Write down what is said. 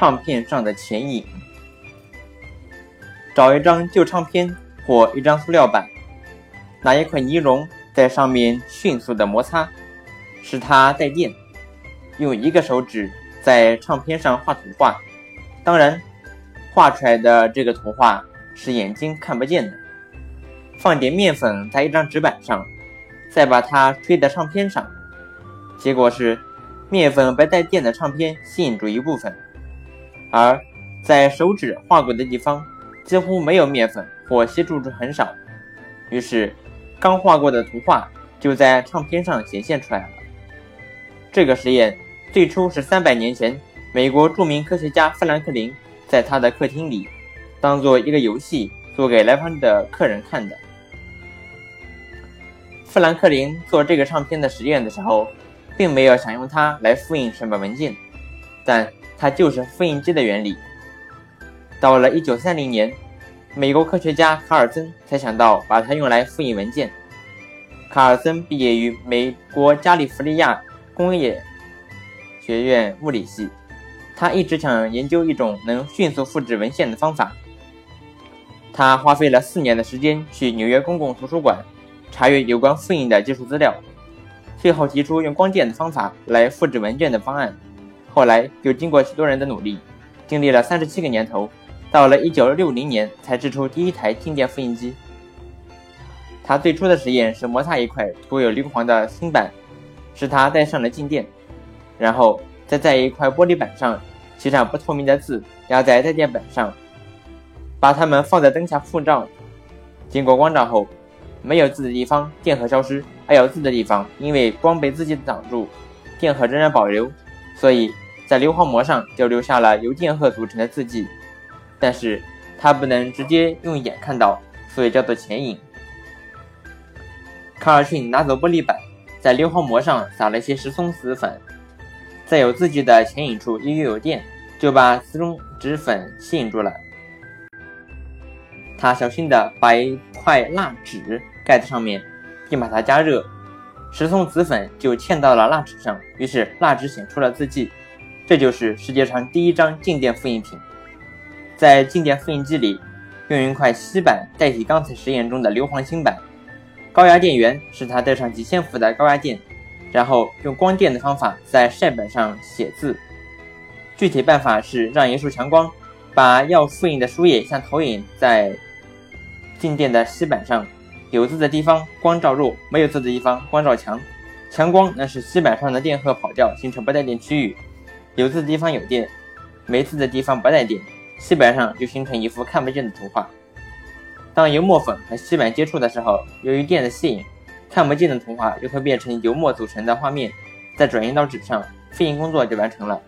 唱片上的前影。找一张旧唱片或一张塑料板，拿一块尼龙在上面迅速的摩擦，使它带电。用一个手指在唱片上画图画，当然，画出来的这个图画是眼睛看不见的。放点面粉在一张纸板上，再把它吹在唱片上，结果是面粉被带电的唱片吸引住一部分，而在手指画过的地方。几乎没有面粉或吸住处很少，于是刚画过的图画就在唱片上显现出来了。这个实验最初是三百年前美国著名科学家富兰克林在他的客厅里当做一个游戏做给来访的客人看的。富兰克林做这个唱片的实验的时候，并没有想用它来复印什么文件，但它就是复印机的原理。到了一九三零年，美国科学家卡尔森才想到把它用来复印文件。卡尔森毕业于美国加利福尼亚工业学院物理系，他一直想研究一种能迅速复制文献的方法。他花费了四年的时间去纽约公共图书馆查阅有关复印的技术资料，最后提出用光电的方法来复制文件的方案。后来又经过许多人的努力，经历了三十七个年头。到了一九六零年，才制出第一台静电复印机。他最初的实验是摩擦一块涂有硫磺的锌板，使它带上了静电，然后再在一块玻璃板上写上不透明的字，压在带电板上，把它们放在灯下复照。经过光照后，没有字的地方电荷消失，还有字的地方因为光被自己挡住，电荷仍然保留，所以在硫磺膜上就留下了由电荷组成的字迹。但是它不能直接用眼看到，所以叫做前影。卡尔逊拿走玻璃板，在硫磺膜上撒了一些石松子粉，在有字迹的前影处因为有电，就把石松子粉吸引住了。他小心地把一块蜡纸盖在上面，并把它加热，石松子粉就嵌到了蜡纸上，于是蜡纸显出了字迹。这就是世界上第一张静电复印品。在静电复印机里，用一块锡板代替刚才实验中的硫磺锌板，高压电源使它带上几千伏的高压电，然后用光电的方法在晒板上写字。具体办法是让一束强光把要复印的书页像投影在静电的锡板上，有字的地方光照弱，没有字的地方光照强。强光能使锡板上的电荷跑掉，形成不带电区域；有字的地方有电，没字的地方不带电。锡板上就形成一幅看不见的图画。当油墨粉和锡板接触的时候，由于电的吸引，看不见的图画就会变成油墨组成的画面，再转移到纸上，复印工作就完成了。